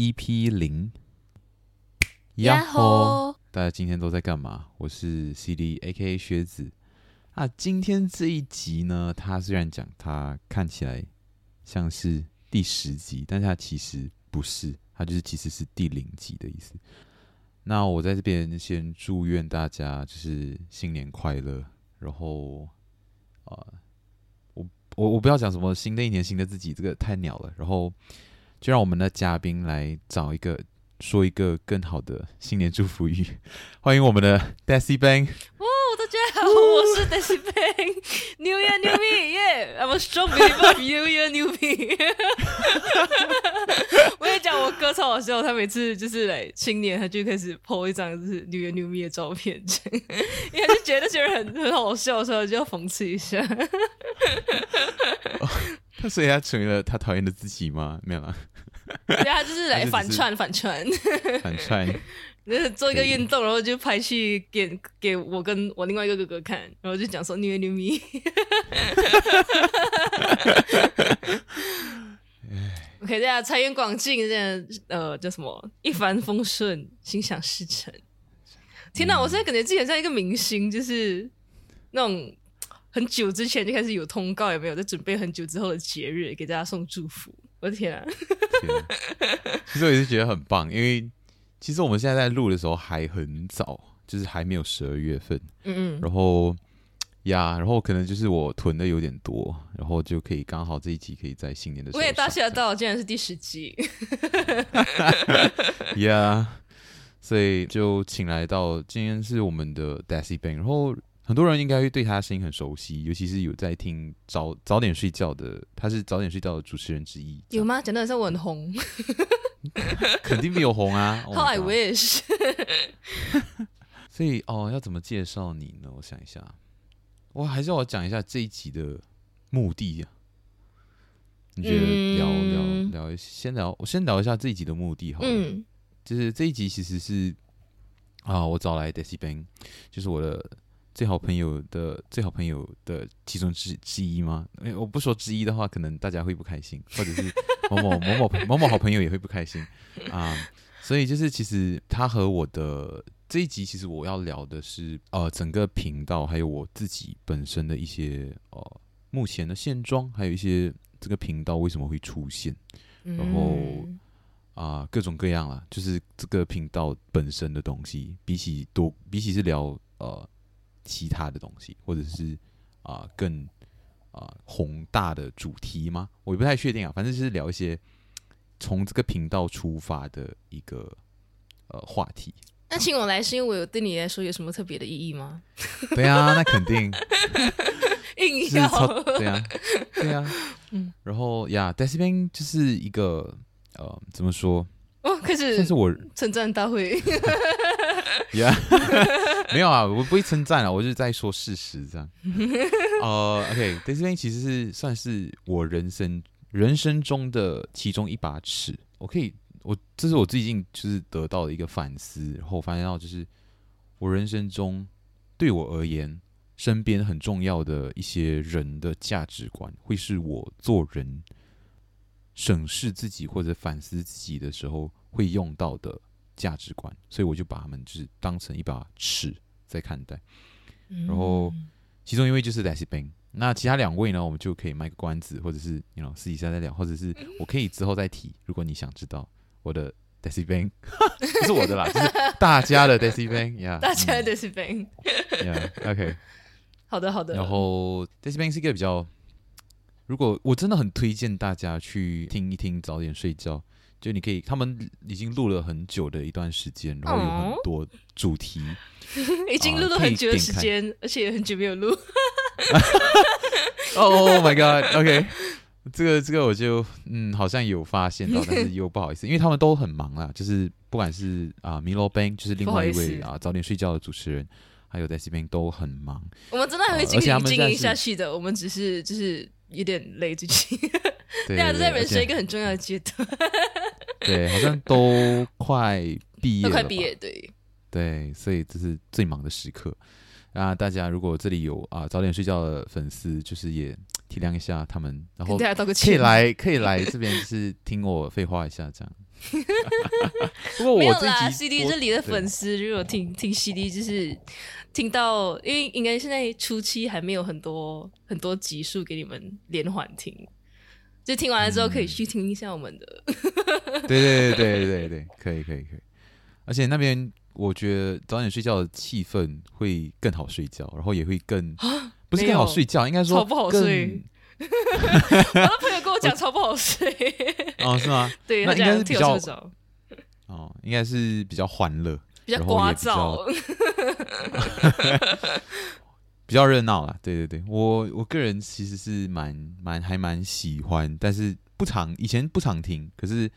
EP 零。呀吼！大家今天都在干嘛？我是 CD，AKA 靴子啊。今天这一集呢，它虽然讲它看起来像是第十集，但是它其实不是，它就是其实是第零集的意思。那我在这边先祝愿大家就是新年快乐，然后啊、呃，我我我不要讲什么新的一年新的自己，这个太鸟了。然后就让我们的嘉宾来找一个说一个更好的新年祝福语，欢迎我们的 Desi Bang。大家好，我是 Deci Bang，New Year New Me，Yeah，I'm a strong believer New Year New Me。我跟你讲，我哥超好笑，他每次就是来新年，他就开始 po 一张就是 New Year New Me 的照片，因为他就觉得这些人很很好笑，所以就要讽刺一下。他所以他成为了他讨厌的自己吗？没有啦，对，他就是来反串反串反串。就是做一个运动，然后就拍去给给我跟我另外一个哥哥看，然后就讲说 New Year New Me。OK，大家财源广进，这样呃叫什么一帆风顺，心想事成。天哪，我现在感觉自己很像一个明星，就是那种很久之前就开始有通告，有没有在准备很久之后的节日给大家送祝福？我的天啊！其实我也是觉得很棒，因为。其实我们现在在录的时候还很早，就是还没有十二月份。嗯嗯。然后呀，然后可能就是我囤的有点多，然后就可以刚好这一集可以在新年的时候。我也大吓到，竟然是第十集。呀，所以就请来到今天是我们的 Daisy Bang，然后很多人应该会对他的声音很熟悉，尤其是有在听早早点睡觉的，他是早点睡觉的主持人之一。有吗？讲的好像我很红。肯定没有红啊！How I wish。所以哦，要怎么介绍你呢？我想一下，我还是要我讲一下这一集的目的啊。你觉得聊、嗯、聊聊，先聊，我先聊一下这一集的目的好了。嗯，就是这一集其实是啊，我找来 Desi Bang，就是我的最好朋友的最好朋友的其中之之一吗？我不说之一的话，可能大家会不开心，或者是。某某某某某某好朋友也会不开心 啊，所以就是其实他和我的这一集，其实我要聊的是呃整个频道，还有我自己本身的一些呃目前的现状，还有一些这个频道为什么会出现，然后啊、呃、各种各样啦，就是这个频道本身的东西，比起多比起是聊呃其他的东西，或者是啊、呃、更。啊、呃，宏大的主题吗？我也不太确定啊。反正就是聊一些从这个频道出发的一个呃话题。那请我来是因为我有对你来说有什么特别的意义吗？对啊，那肯定。硬要对啊，对啊。嗯。然后呀 Bang 就是一个呃，怎么说？哦，开始。这是我称赞大会。呀，没有啊，我不会称赞啊，我就是在说事实这样。呃、uh,，OK，Deci Bang 其实是算是我人生人生中的其中一把尺。我可以，我这是我最近就是得到的一个反思，然后发现到就是我人生中对我而言，身边很重要的一些人的价值观，会是我做人审视自己或者反思自己的时候会用到的价值观，所以我就把他们就是当成一把尺在看待，然后。其中一位就是 Deci Bang，那其他两位呢？我们就可以卖个关子，或者是你 know 私底下再聊，或者是我可以之后再提。如果你想知道我的 Deci Bang，不是我的啦，就是大家的 Deci Bang，yeah, 大家的 Deci Bang，yeah，OK，好的好的。然后 Deci Bang 是一个比较，如果我真的很推荐大家去听一听，早点睡觉。就你可以，他们已经录了很久的一段时间，然后有很多主题，已经录了很久的时间，而且很久没有录。哦 oh, oh my god！OK. 这个这个我就嗯，好像有发现到，但是又不好意思，因为他们都很忙啦。就是不管是啊，Milo Bang，就是另外一位啊，早点睡觉的主持人，还有 Deci Bang 都很忙。我们真的还会继续经营下去的，我们只是就是有点累自己。对啊，在人生一个很重要的阶段。对，好像都快毕业了，都快毕业，对，对，所以这是最忙的时刻啊！大家如果这里有啊早点睡觉的粉丝，就是也体谅一下他们，然后可以来可以来这边，就是听我废话一下，这样。不过我没有这啦集，CD 这里的粉丝如果听听 CD，就是听到，因为应该现在初期还没有很多很多集数给你们连环听，就听完了之后可以去听一下我们的。对对对对对对，可以可以可以，而且那边我觉得早点睡觉的气氛会更好睡觉，然后也会更不是更好睡觉，应该说超不好睡。我的朋友跟我讲超不好睡。哦，是吗？对，那应该是比较着哦，应该是比较欢乐，比较聒噪，比较热闹啦。对对对，我我个人其实是蛮蛮还蛮喜欢，但是不常以前不常听，可是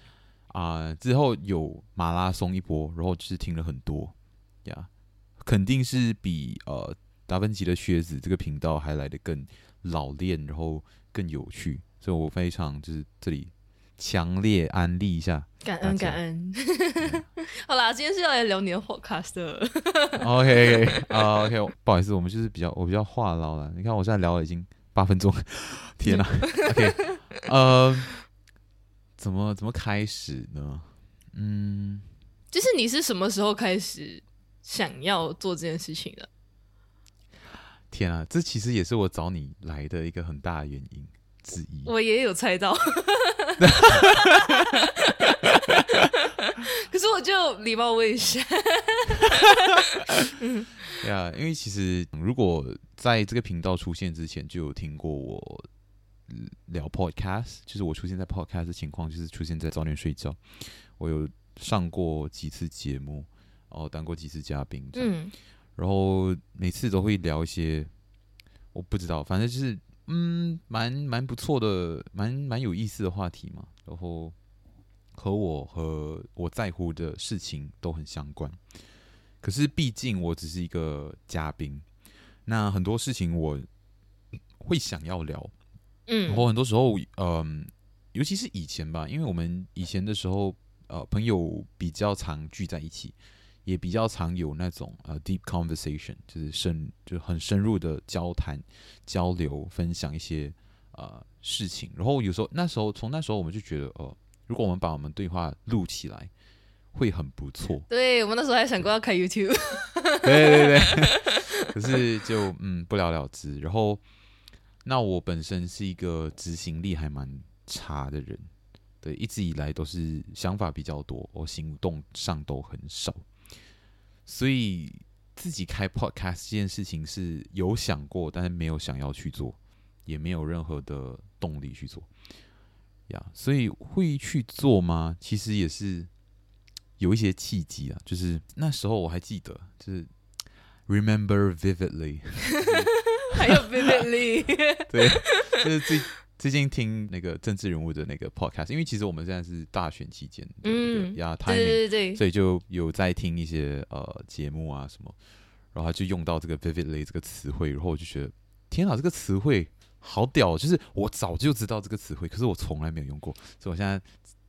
啊、之后有马拉松一波，然后就是听了很多呀，肯定是比呃达芬奇的靴子这个频道还来得更老练，然后更有趣，所以我非常就是这里强烈安利一下，感恩感恩。好啦，今天是要来聊你的 podcast 的。OK 啊 OK，, 不好意思，我们就是比较我比较话唠了。你看我现在聊了已经八分钟，天哪！OK，呃，怎么怎么开始呢？嗯，就是你是什么时候开始想要做这件事情的？天啊，这其实也是我找你来的一个很大的原因之一。我也有猜到，可是我就礼貌问一下。嗯，对啊，因为其实如果在这个频道出现之前就有听过我聊 podcast，就是我出现在 podcast 的情况，就是出现在早点睡觉。我有上过几次节目，然后当过几次嘉宾，嗯。然后每次都会聊一些，我不知道，反正就是嗯，蛮蛮不错的，蛮蛮有意思的话题嘛。然后和我和我在乎的事情都很相关。可是毕竟我只是一个嘉宾，那很多事情我会想要聊。嗯，然后很多时候，嗯，尤其是以前吧，因为我们以前的时候，呃，朋友比较常聚在一起。也比较常有那种呃 deep conversation，就是深就很深入的交谈、交流、分享一些呃事情。然后有时候那时候从那时候我们就觉得哦、呃，如果我们把我们对话录起来，会很不错。对，我们那时候还想过要开 YouTube。对对对。可是就嗯不了了之。然后那我本身是一个执行力还蛮差的人，对，一直以来都是想法比较多，我行动上都很少。所以自己开 podcast 这件事情是有想过，但是没有想要去做，也没有任何的动力去做呀。Yeah, 所以会去做吗？其实也是有一些契机啊。就是那时候我还记得，就是 remember vividly，还有 vividly，对，就是最。最近听那个政治人物的那个 podcast，因为其实我们现在是大选期间，嗯，呀，对对对，所以就有在听一些呃节目啊什么，然后他就用到这个 vividly 这个词汇，然后我就觉得天啊，这个词汇好屌，就是我早就知道这个词汇，可是我从来没有用过，所以我现在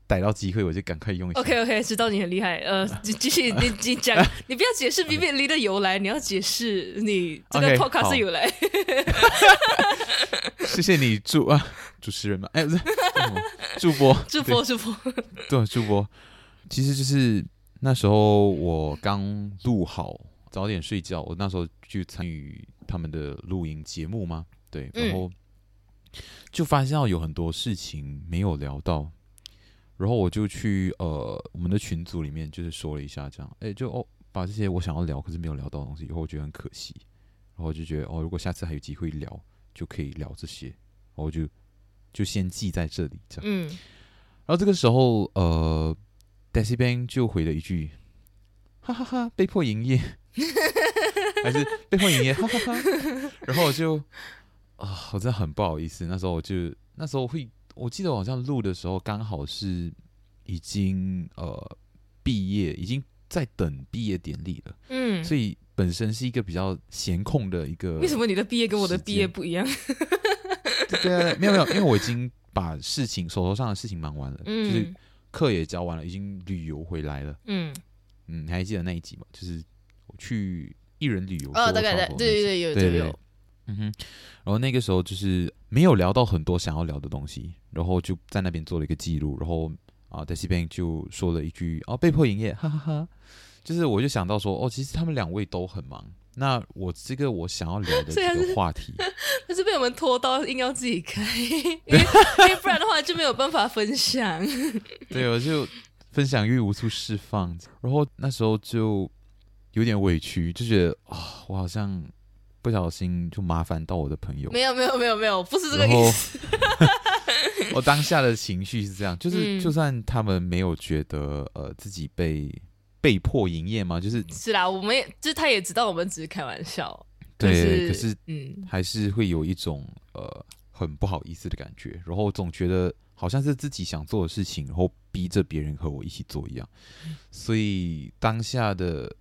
逮到机会我就赶快用一下。OK OK，知道你很厉害，呃，继续你你讲，你不要解释 vividly 的由来，你要解释你这个 podcast 的由来。谢谢你主啊，主持人嘛，哎，不是，主播，主播，主播，对，主播，其实就是那时候我刚录好，早点睡觉，我那时候去参与他们的录音节目嘛，对，然后就发现到有很多事情没有聊到，然后我就去呃我们的群组里面就是说了一下，这样，哎，就哦把这些我想要聊可是没有聊到的东西，以后我觉得很可惜，然后我就觉得哦，如果下次还有机会聊。就可以聊这些，我就就先记在这里，这样。嗯，然后这个时候，呃，Daisy Bang 就回了一句：“哈哈哈，被迫营业，还是被迫营业，哈哈哈。”然后我就啊，我真的很不好意思。那时候我就那时候会，我记得我好像录的时候刚好是已经呃毕业，已经在等毕业典礼了。嗯，所以。本身是一个比较闲空的一个，为什么你的毕业跟我的毕业不一样？对啊，没有没有，因为我已经把事情手头上的事情忙完了，嗯、就是课也教完了，已经旅游回来了。嗯嗯，你还记得那一集吗？就是我去一人旅游哦，大概对对对，有对对有。嗯哼，然后那个时候就是没有聊到很多想要聊的东西，然后就在那边做了一个记录，然后啊，Daisy Bang 就说了一句哦，被迫营业，哈哈哈，哈。就是我就想到说，哦，其实他们两位都很忙。那我这个我想要聊的这个话题，但是，是被我们拖到硬要自己开，因为 因为不然的话就没有办法分享。对，我就分享欲无处释放，然后那时候就有点委屈，就觉得啊、哦，我好像不小心就麻烦到我的朋友。没有没有没有没有，不是这个意思。我当下的情绪是这样，就是就算他们没有觉得呃自己被。被迫营业吗？就是是啦，我们也就是他也知道我们只是开玩笑，对，是可是嗯，还是会有一种呃很不好意思的感觉，然后总觉得好像是自己想做的事情，然后逼着别人和我一起做一样，所以当下的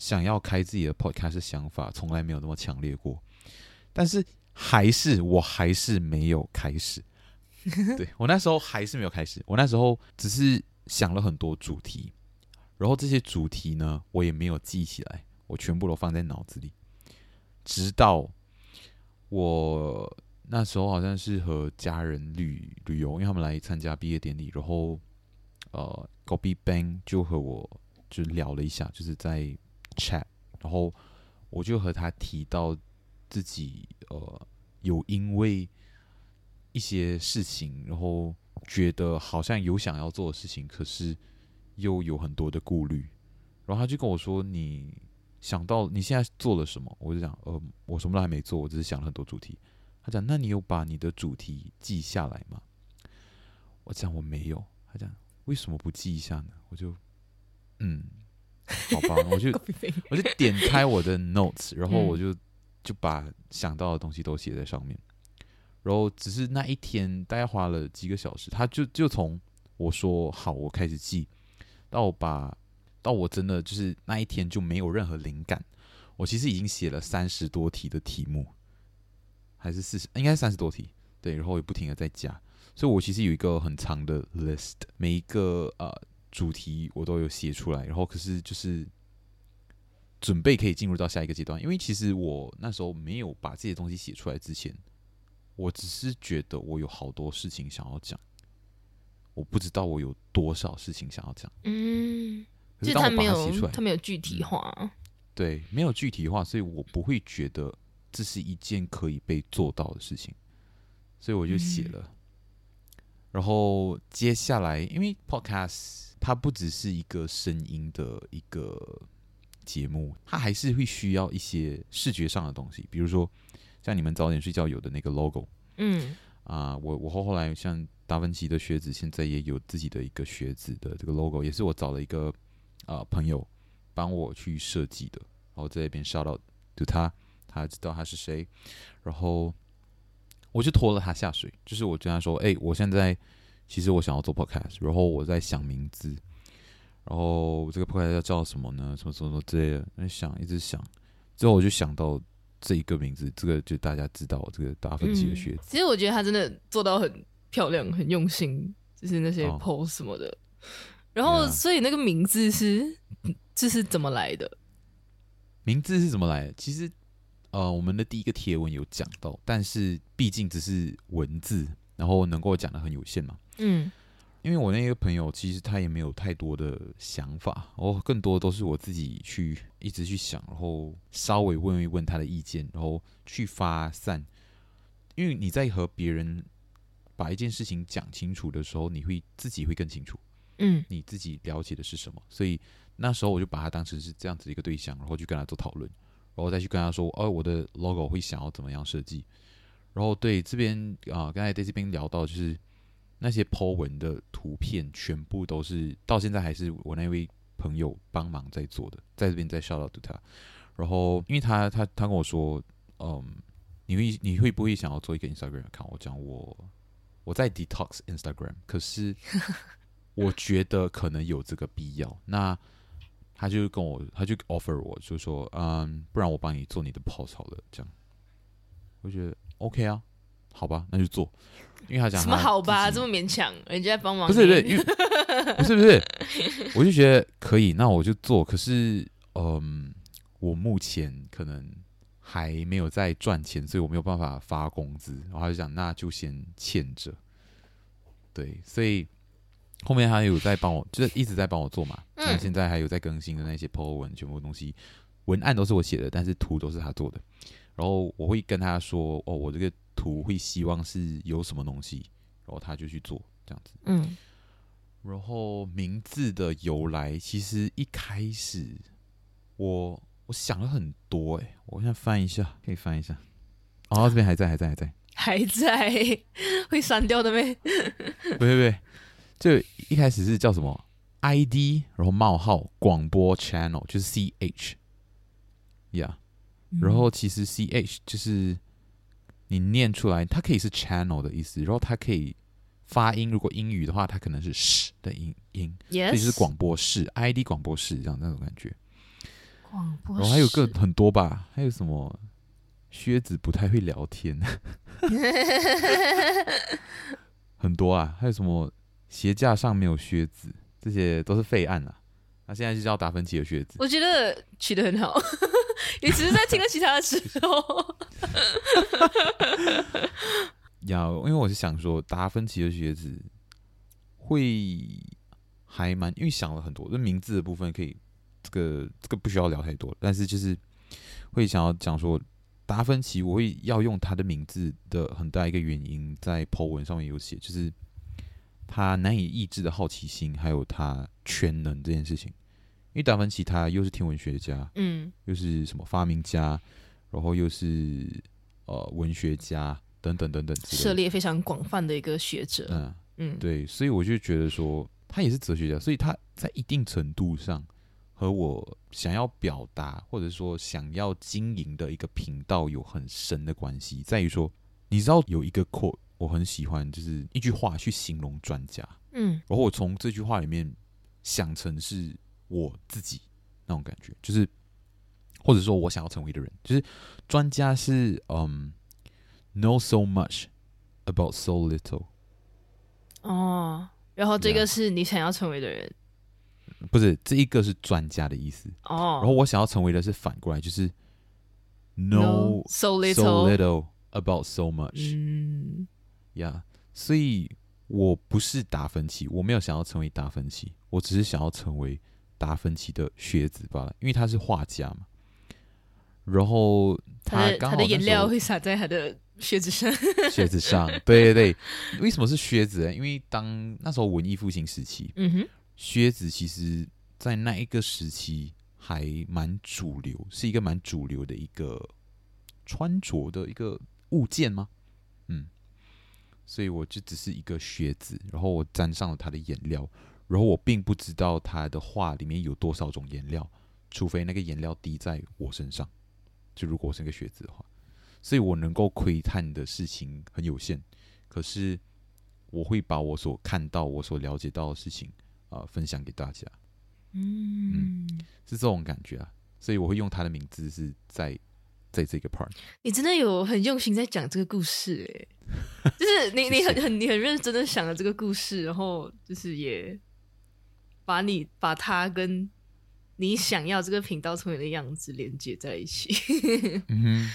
想要开自己的 podcast 的想法从来没有那么强烈过，但是还是我还是没有开始，对，我那时候还是没有开始，我那时候只是想了很多主题。然后这些主题呢，我也没有记起来，我全部都放在脑子里。直到我那时候好像是和家人旅旅游，因为他们来参加毕业典礼，然后呃，Gobi Bang 就和我就聊了一下，就是在 chat，然后我就和他提到自己呃有因为一些事情，然后觉得好像有想要做的事情，可是。又有很多的顾虑，然后他就跟我说：“你想到你现在做了什么？”我就讲：“呃，我什么都还没做，我只是想了很多主题。”他讲：“那你有把你的主题记下来吗？”我讲：“我没有。”他讲：“为什么不记一下呢？”我就：“嗯，好吧。”我就我就点开我的 notes，然后我就就把想到的东西都写在上面，然后只是那一天大概花了几个小时，他就就从我说好，我开始记。到我把，到我真的就是那一天就没有任何灵感。我其实已经写了三十多题的题目，还是四十，应该三十多题。对，然后也不停的在加，所以我其实有一个很长的 list，每一个呃主题我都有写出来。然后可是就是准备可以进入到下一个阶段，因为其实我那时候没有把这些东西写出来之前，我只是觉得我有好多事情想要讲。我不知道我有多少事情想要讲，嗯，可是当我把它写出来，他没有具体化，嗯，对，没有具体化，所以我不会觉得这是一件可以被做到的事情，所以我就写了。嗯，然后接下来，因为 Podcast 它不只是一个声音的一个节目，它还是会需要一些视觉上的东西，比如说像你们早点睡觉有的那个 logo，嗯，啊，我我后后来像。达芬奇的靴子现在也有自己的一个靴子的这个 logo，也是我找了一个啊、呃、朋友帮我去设计的。然后在那边 shout out to 他，他知道他是谁，然后我就拖了他下水。就是我跟他说：“哎、欸，我现在其实我想要做 podcast，然后我在想名字，然后这个 podcast 要叫什么呢？什么什么什么之类的，在想，一直想，之后我就想到这一个名字，这个就大家知道这个达芬奇的靴子、嗯。其实我觉得他真的做到很。漂亮，很用心，就是那些 pose 什么的。Oh. 然后.所以那个名字是这是怎么来的？名字是怎么来的？其实，呃，我们的第一个贴文有讲到，但是毕竟只是文字，然后能够讲的很有限嘛。嗯，因为我那个朋友其实他也没有太多的想法，哦更多都是我自己去一直去想，然后稍微问一问他的意见，然后去发散。因为你在和别人。把一件事情讲清楚的时候，你会自己会更清楚，嗯，你自己了解的是什么？所以那时候我就把他当成是这样子的一个对象，然后去跟他做讨论，然后再去跟他说，哦，我的 logo 会想要怎么样设计？然后对这边啊，刚才在这边聊到，就是那些 po 文的图片，全部都是到现在还是我那位朋友帮忙在做的，在这边再 shout out to 他。然后因为他他他跟我说，嗯，你会你会不会想要做一个 Instagram account？我讲我。我在 detox Instagram，可是 我觉得可能有这个必要。那他就跟我，他就 offer 我，就说，嗯，不然我帮你做你的 post 好了，这样。我觉得 OK 啊，好吧，那就做。因为他讲什么好吧，这么勉强，人家帮忙。不是不是，因为不是不 是，我就觉得可以，那我就做。可是，嗯，我目前可能。还没有在赚钱，所以我没有办法发工资。然后他就讲，那就先欠着。对，所以后面还有在帮我，就是一直在帮我做嘛。那、嗯、现在还有在更新的那些 po 文，全部东西文案都是我写的，但是图都是他做的。然后我会跟他说：“哦，我这个图会希望是有什么东西。”然后他就去做这样子。嗯。然后名字的由来，其实一开始我我想了很多哎，我现在翻一下，可以翻一下。哦，这边还在，还在，还在，还在，会删掉的呗？不会不这一开始是叫什么？ID，然后冒号广播 channel，就是 CH，呀、yeah，然后其实 CH 就是你念出来，它可以是 channel 的意思，然后它可以。发音如果英语的话，它可能是 sh 的音音.所以就是广播室 ID 广播室这样那种感觉。广播室，然后还有个很多吧，还有什么？靴子不太会聊天，很多啊，还有什么鞋架上没有靴子，这些都是废案啊。那现在就叫达芬奇的靴子，我觉得取得很好，你只是在听了其他的时候。要，因为我是想说，达芬奇的靴子会还蛮，因为想了很多，这名字的部分可以，这个这个不需要聊太多，但是就是会想要讲说，达芬奇我会要用他的名字的很大一个原因，在 po 文上面有写，就是他难以抑制的好奇心，还有他全能这件事情。因为达芬奇他又是天文学家，嗯，又是什么发明家，然后又是呃文学家。等等等等，涉猎非常广泛的一个学者。嗯嗯，对，所以我就觉得说，他也是哲学家，所以他在一定程度上和我想要表达或者说想要经营的一个频道有很深的关系，在于说，你知道有一个 quote 我很喜欢，就是一句话去形容专家。嗯，然后我从这句话里面想成是我自己那种感觉，就是或者说我想要成为的人，就是专家是嗯。Know so much about so little。哦，然后这个是你想要成为的人.不是这一个是专家的意思哦。然后我想要成为的是反过来，就是 know so little, so little about so much。嗯，呀，所以我不是达芬奇，我没有想要成为达芬奇，我只是想要成为达芬奇的学子罢了，因为他是画家嘛。然后他刚好他的颜料会洒在他的。靴子上，靴子上，对对对，为什么是靴子呢？因为当那时候文艺复兴时期，嗯哼，靴子其实在那一个时期还蛮主流，是一个蛮主流的一个穿着的一个物件吗？嗯，所以我就只是一个靴子，然后我沾上了他的颜料，然后我并不知道他的画里面有多少种颜料，除非那个颜料滴在我身上，就如果我是一个靴子的话。所以我能够窥探的事情很有限，可是我会把我所看到、我所了解到的事情啊、呃、分享给大家。嗯，嗯，是这种感觉啊。所以我会用他的名字是在在这个 part。你真的有很用心在讲这个故事诶，就是你你很很你很认真的想了这个故事，然后就是也把你把它跟你想要这个频道成为的样子连接在一起。嗯哼。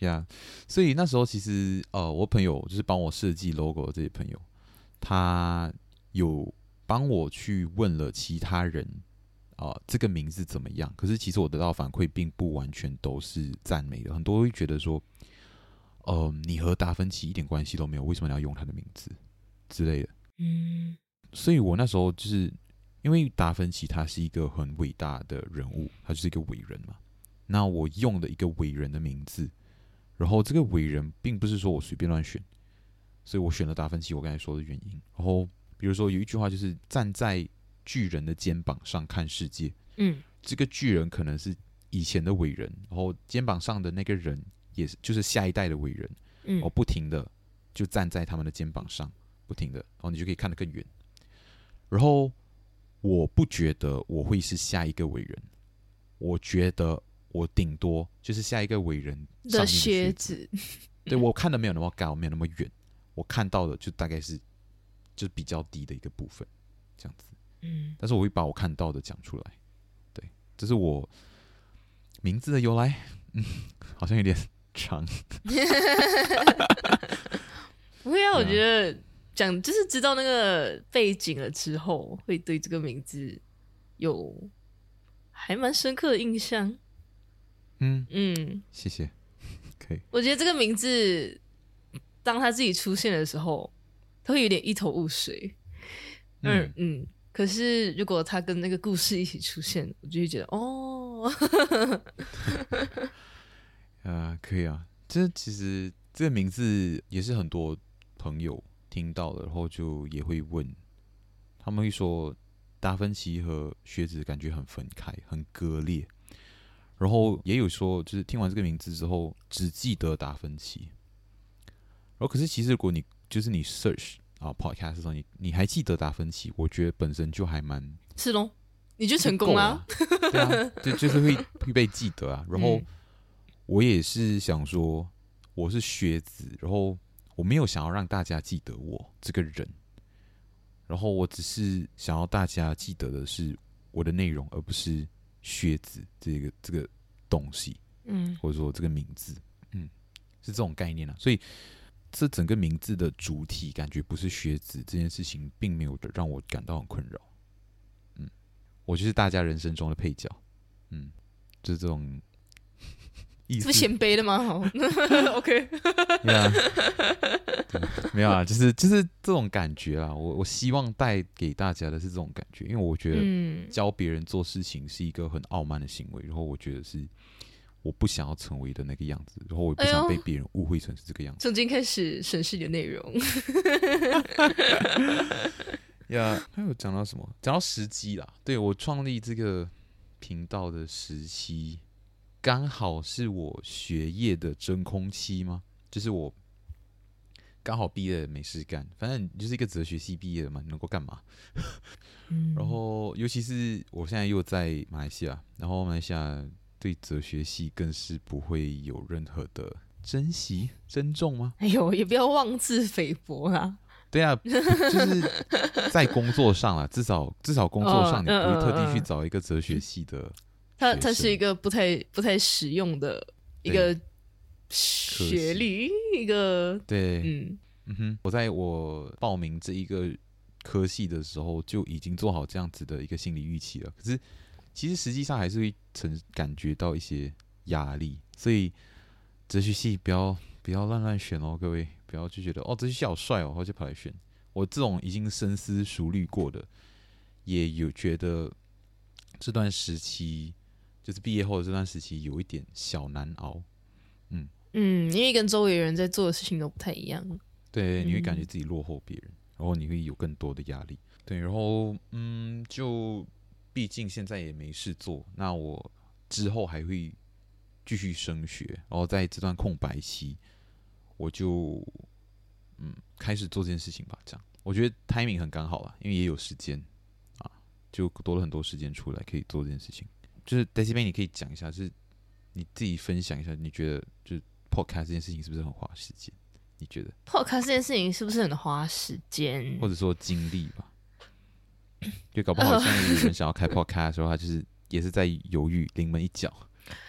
呀、yeah，所以那时候其实呃，我朋友就是帮我设计 logo 的这些朋友，他有帮我去问了其他人啊、呃，这个名字怎么样？可是其实我得到反馈并不完全都是赞美的，很多会觉得说，呃，你和达芬奇一点关系都没有，为什么你要用他的名字之类的？嗯，所以我那时候就是因为达芬奇他是一个很伟大的人物，他就是一个伟人嘛，那我用的一个伟人的名字。然后这个伟人并不是说我随便乱选，所以我选了达芬奇。我刚才说的原因。然后比如说有一句话就是站在巨人的肩膀上看世界，嗯，这个巨人可能是以前的伟人，然后肩膀上的那个人也是就是下一代的伟人，嗯，我不停的就站在他们的肩膀上，不停的，然后你就可以看得更远。然后我不觉得我会是下一个伟人，我觉得。我顶多就是下一个伟人的靴子，对，我看的没有那么高，没有那么远，我看到的就大概是就是比较低的一个部分，这样子。嗯，但是我会把我看到的讲出来，对，这是我名字的由来。嗯，好像有点长。不会啊，我觉得讲，就是知道那个背景了之后，会对这个名字有还蛮深刻的印象。嗯嗯，谢谢。可以，我觉得这个名字，当他自己出现的时候，他会有点一头雾水。嗯嗯，嗯，可是如果他跟那个故事一起出现，我就会觉得哦，啊，可以啊。这其实这个名字也是很多朋友听到了，然后就也会问，他们会说达芬奇和靴子感觉很分开，很割裂。然后也有说，就是听完这个名字之后，只记得达芬奇。然后可是其实如果你就是你 search 啊 podcast 的时候，你你还记得达芬奇，我觉得本身就还蛮是咯，你就成功了，对啊，就就是会会被记得啊。然后我也是想说，我是靴子，然后我没有想要让大家记得我这个人，然后我只是想要大家记得的是我的内容，而不是。靴子这个这个东西，嗯，或者说这个名字，嗯，是这种概念啊。所以这整个名字的主体感觉不是学子这件事情，并没有让我感到很困扰。嗯，我就是大家人生中的配角，嗯，就是这种。是不谦卑的吗？好，OK，没有啊，就是就是这种感觉啊。我我希望带给大家的是这种感觉，因为我觉得教别人做事情是一个很傲慢的行为，然后我觉得是我不想要成为的那个样子，然后我不想被别人误会成是这个样子。从今开始审视你的内容。呀，还有讲到什么？讲到时机啦。对，我创立这个频道的时期。刚好是我学业的真空期吗？就是我刚好毕业没事干，反正你就是一个哲学系毕业的嘛，你能够干嘛？嗯、然后尤其是我现在又在马来西亚，然后马来西亚对哲学系更是不会有任何的珍惜、珍重吗？哎呦，也不要妄自菲薄啦。对啊，就是在工作上啊，至少至少工作上你不会特地去找一个哲学系的。它它是一个不太不太实用的一个学历，一个对，嗯嗯哼，我在我报名这一个科系的时候就已经做好这样子的一个心理预期了。可是其实实际上还是会曾感觉到一些压力，所以哲学系不要不要乱乱选哦，各位不要就觉得哦哲学系好帅哦，然后就跑来选。我这种已经深思熟虑过的，也有觉得这段时期。就是毕业后的这段时期有一点小难熬，嗯嗯，因为跟周围人在做的事情都不太一样，对，你会感觉自己落后别人，嗯、然后你会有更多的压力，对，然后嗯，就毕竟现在也没事做，那我之后还会继续升学，然后在这段空白期，我就嗯开始做这件事情吧，这样我觉得 timing 很刚好了，因为也有时间啊，就多了很多时间出来可以做这件事情。就是 Daisy 妹，你可以讲一下，就是你自己分享一下，你觉得就是 Podcast 这件事情是不是很花时间？你觉得 Podcast 这件事情是不是很花时间，或者说精力吧？就搞不好现在有人想要开 Podcast 的时候，他就是也是在犹豫临门一脚。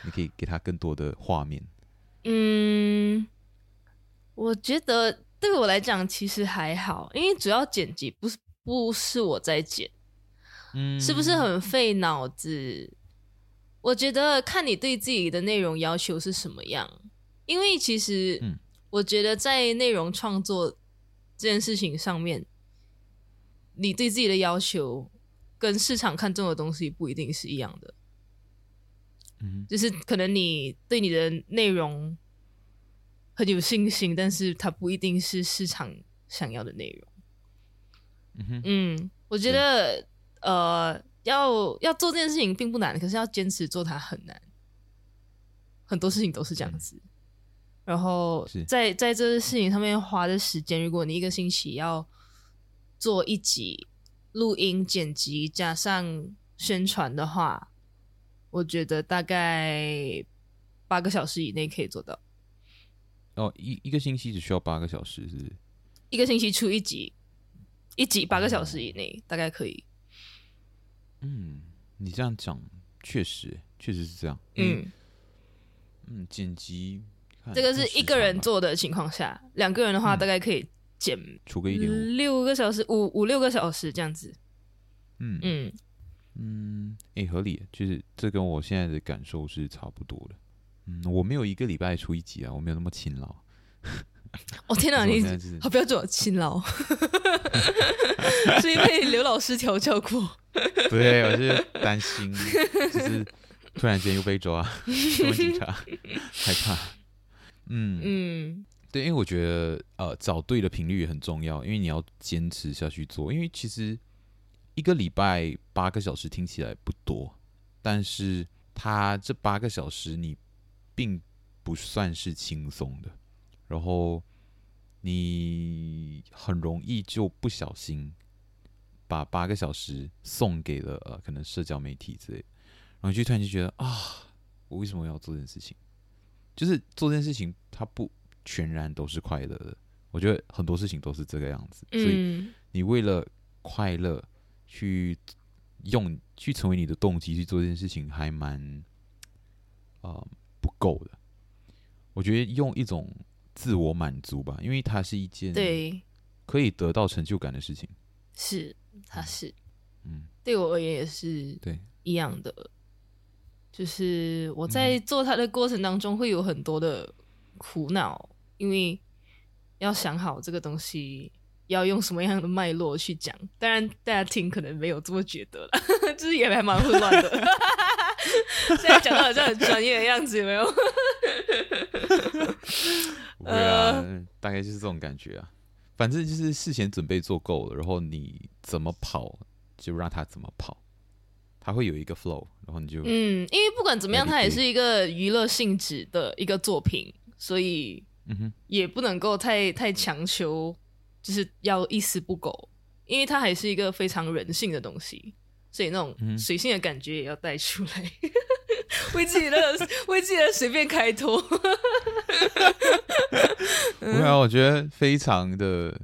你可以给他更多的画面。嗯，我觉得对我来讲其实还好，因为主要剪辑不是不是我在剪，嗯，是不是很费脑子？我觉得看你对自己的内容要求是什么样，因为其实，我觉得在内容创作这件事情上面，你对自己的要求跟市场看中的东西不一定是一样的。嗯，就是可能你对你的内容很有信心，但是它不一定是市场想要的内容。嗯哼，嗯，我觉得，呃。要要做这件事情并不难，可是要坚持做它很难。很多事情都是这样子，嗯、然后在在这个事情上面花的时间，如果你一个星期要做一集录音、剪辑加上宣传的话，我觉得大概八个小时以内可以做到。哦，一一个星期只需要八个小时是，是？一个星期出一集，一集八个小时以内、嗯、大概可以。嗯，你这样讲确实确实是这样。嗯嗯，剪辑这个是一个人做的情况下，两个人的话大概可以剪，除个一点五，六个小时，五五六个小时这样子。嗯嗯嗯，哎、欸，合理，就是这跟我现在的感受是差不多的。嗯，我没有一个礼拜出一集啊，我没有那么勤劳。哦天哪，你好标准，勤劳，是因为刘老师调教过。对，我是担心，就是突然间又被抓，问警察，害怕。嗯嗯，对，因为我觉得呃，找对的频率也很重要，因为你要坚持下去做。因为其实一个礼拜八个小时听起来不多，但是他这八个小时你并不算是轻松的。然后你很容易就不小心把八个小时送给了呃可能社交媒体之类，然后就突然就觉得啊，我为什么要做这件事情？就是做这件事情，它不全然都是快乐的。我觉得很多事情都是这个样子，所以你为了快乐去用去成为你的动机去做这件事情，还蛮呃不够的。我觉得用一种。自我满足吧，因为它是一件对可以得到成就感的事情。是，它是，嗯，对我而言也是对一样的。就是我在做它的过程当中会有很多的苦恼，嗯、因为要想好这个东西要用什么样的脉络去讲。当然，大家听可能没有这么觉得了，就是也还蛮混乱的。现在讲的好像很专业的样子，有没有？不会啊，呃、大概就是这种感觉啊。反正就是事前准备做够了，然后你怎么跑就让他怎么跑，他会有一个 flow，然后你就嗯，因为不管怎么样，它也是一个娱乐性质的一个作品，所以嗯哼，也不能够太太强求，就是要一丝不苟，因为它还是一个非常人性的东西，所以那种随性的感觉也要带出来。嗯 为自己的为自己的随便开脱，不会啊，我觉得非常的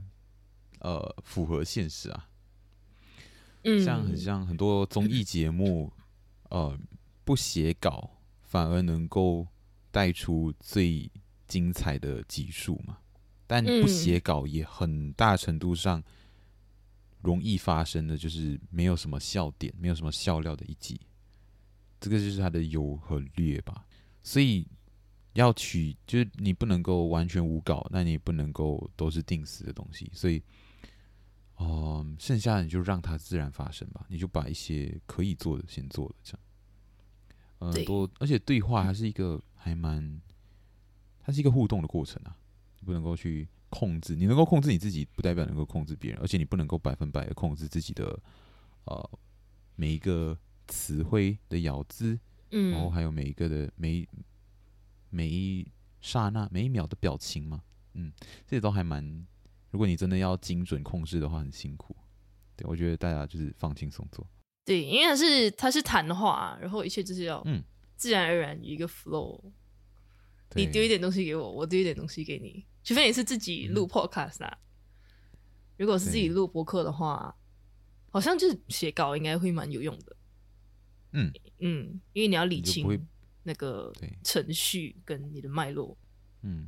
呃符合现实啊。嗯，像很像很多综艺节目，呃，不写稿反而能够带出最精彩的集数嘛。但不写稿也很大程度上容易发生的就是没有什么笑点，没有什么笑料的一集。这个就是它的优和劣吧，所以要取就是你不能够完全无稿，那你也不能够都是定死的东西，所以，哦，剩下的你就让它自然发生吧，你就把一些可以做的先做了，这样，嗯，多，而且对话还是一个还蛮，它是一个互动的过程啊，你不能够去控制，你能够控制你自己，不代表能够控制别人，而且你不能够百分百的控制自己的，呃，每一个。词汇的咬字，嗯，然后还有每一个的每每一刹那、每一秒的表情嘛，嗯，这些都还蛮。如果你真的要精准控制的话，很辛苦。对，我觉得大家就是放轻松做。对，因为它是它是谈话，然后一切就是要嗯自然而然一个 flow。嗯、你丢一点东西给我，我丢一点东西给你，除非你是自己录 podcast 啊。嗯、如果是自己录播客的话，好像就是写稿应该会蛮有用的。嗯。嗯，因为你要理清那个程序跟你的脉络。嗯，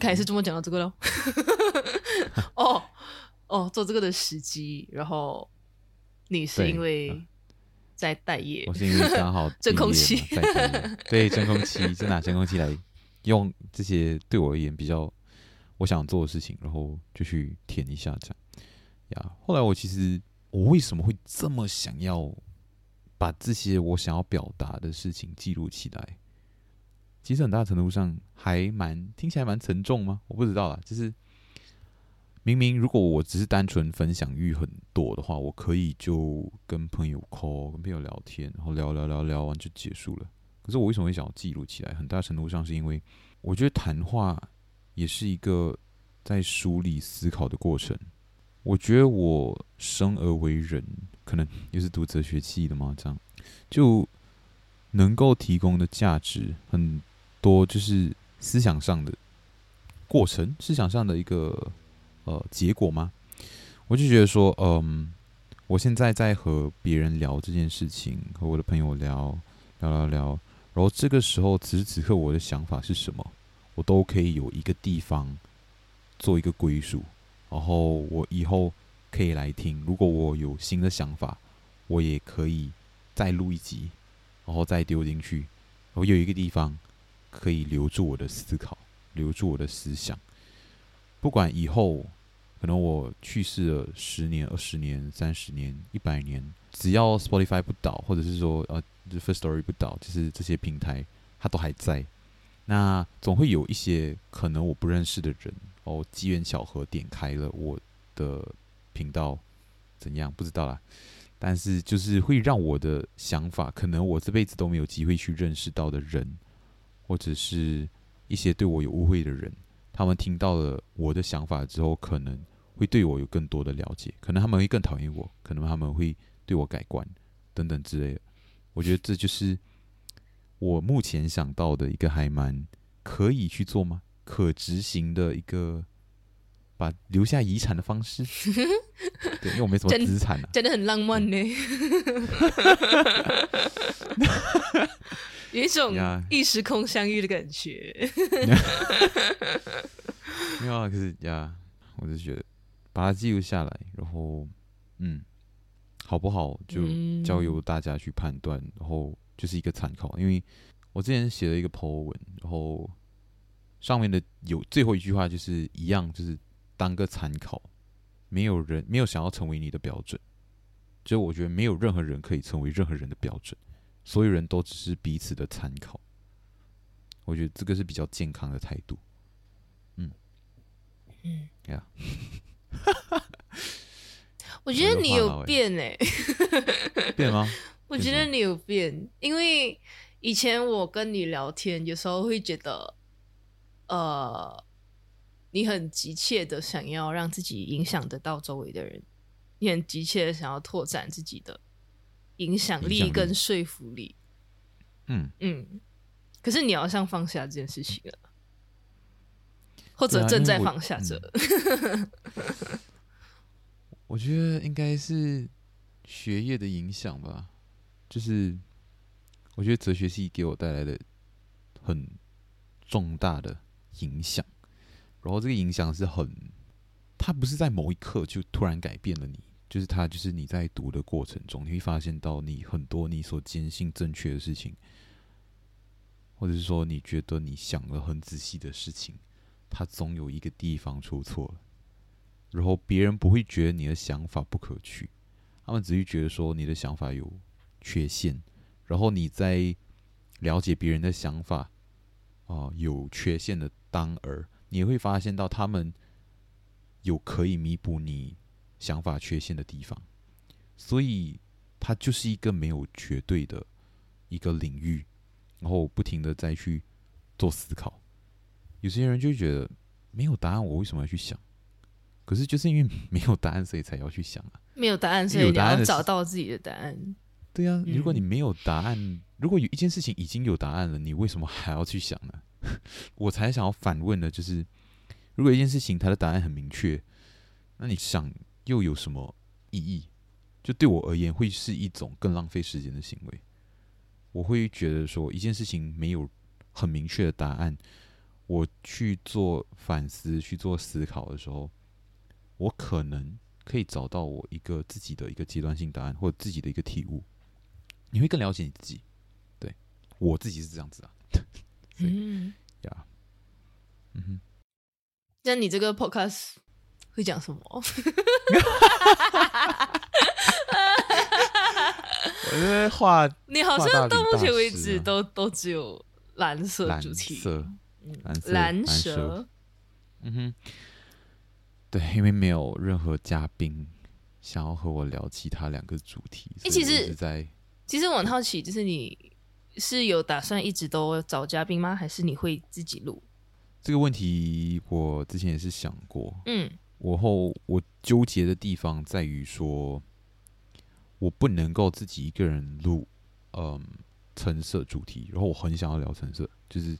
看来是这么讲到这个喽。哦哦，做这个的时机，然后你是因为在待业，我是因为刚好真空期，对真空期就拿真空期来用这些对我而言比较我想做的事情，然后就去填一下这样呀。后来我其实我为什么会这么想要？把这些我想要表达的事情记录起来，其实很大程度上还蛮听起来蛮沉重吗？我不知道啦。就是明明如果我只是单纯分享欲很多的话，我可以就跟朋友 call，跟朋友聊天，然后聊聊聊聊完就结束了。可是我为什么会想要记录起来？很大程度上是因为我觉得谈话也是一个在梳理思考的过程。我觉得我生而为人。可能也是读哲学系的嘛，这样就能够提供的价值很多，就是思想上的过程，思想上的一个呃结果吗？我就觉得说，嗯，我现在在和别人聊这件事情，和我的朋友聊聊聊聊，然后这个时候此时此刻我的想法是什么，我都可以有一个地方做一个归属，然后我以后可以来听。如果我有新的想法，我也可以再录一集，然后再丢进去。我有一个地方可以留住我的思考，留住我的思想。不管以后可能我去世了十年、二十年、三十年、一百年，只要 Spotify 不倒，或者是说呃，First Story 不倒，就是这些平台它都还在。那总会有一些可能我不认识的人哦，机缘巧合点开了我的频道，怎样不知道啦。但是就是会让我的想法，可能我这辈子都没有机会去认识到的人，或者是一些对我有误会的人，他们听到了我的想法之后，可能会对我有更多的了解，可能他们会更讨厌我，可能他们会对我改观等等之类的。我觉得这就是。我目前想到的一个还蛮可以去做吗？可执行的一个把留下遗产的方式。对，因为我没什么资产啊，真的很浪漫呢，有一种异时空相遇的感觉。没有啊，可是呀，我就觉得把它记录下来，然后嗯，好不好就交由大家去判断，然后。就是一个参考，因为我之前写了一个 po 文，然后上面的有最后一句话就是一样，就是当个参考，没有人没有想要成为你的标准，就我觉得没有任何人可以成为任何人的标准，所有人都只是彼此的参考，我觉得这个是比较健康的态度，嗯嗯呀，yeah. 我觉得你有变哎、欸，变吗？我觉得你有变，因为以前我跟你聊天，有时候会觉得，呃，你很急切的想要让自己影响得到周围的人，你很急切的想要拓展自己的影响力跟说服力。嗯。嗯，可是你好像放下这件事情了，或者正在放下着。我觉得应该是学业的影响吧。就是我觉得哲学系给我带来的很重大的影响，然后这个影响是很，它不是在某一刻就突然改变了你，就是它就是你在读的过程中，你会发现到你很多你所坚信正确的事情，或者是说你觉得你想了很仔细的事情，它总有一个地方出错了，然后别人不会觉得你的想法不可取，他们只是觉得说你的想法有。缺陷，然后你在了解别人的想法啊、有缺陷的当儿，你会发现到他们有可以弥补你想法缺陷的地方，所以它就是一个没有绝对的一个领域，然后不停的再去做思考。有些人就觉得没有答案，我为什么要去想？可是就是因为没有答案，所以才要去想啊。没有答案，所以你要找到自己的答案。对、啊，如果你没有答案，嗯，如果有一件事情已经有答案了，你为什么还要去想呢？我才想要反问的，就是如果一件事情它的答案很明确，那你想又有什么意义？就对我而言，会是一种更浪费时间的行为。我会觉得说，一件事情没有很明确的答案，我去做反思、去做思考的时候，我可能可以找到我一个自己的一个阶段性答案，或者自己的一个体悟。你会更了解你自己，对，我自己是这样子啊。嗯呀，嗯哼。那你这个 podcast 会讲什么？我觉得画，你好像到目前为止都都只有蓝色主题，蓝色，蓝色，蓝蛇。嗯哼，对，因为没有任何嘉宾想要和我聊其他两个主题，所以我一直在。其实我很好奇，就是你是有打算一直都找嘉宾吗？还是你会自己录？这个问题我之前也是想过。嗯，我后我纠结的地方在于说，我不能够自己一个人录，嗯，橙色主题。然后我很想要聊橙色，就是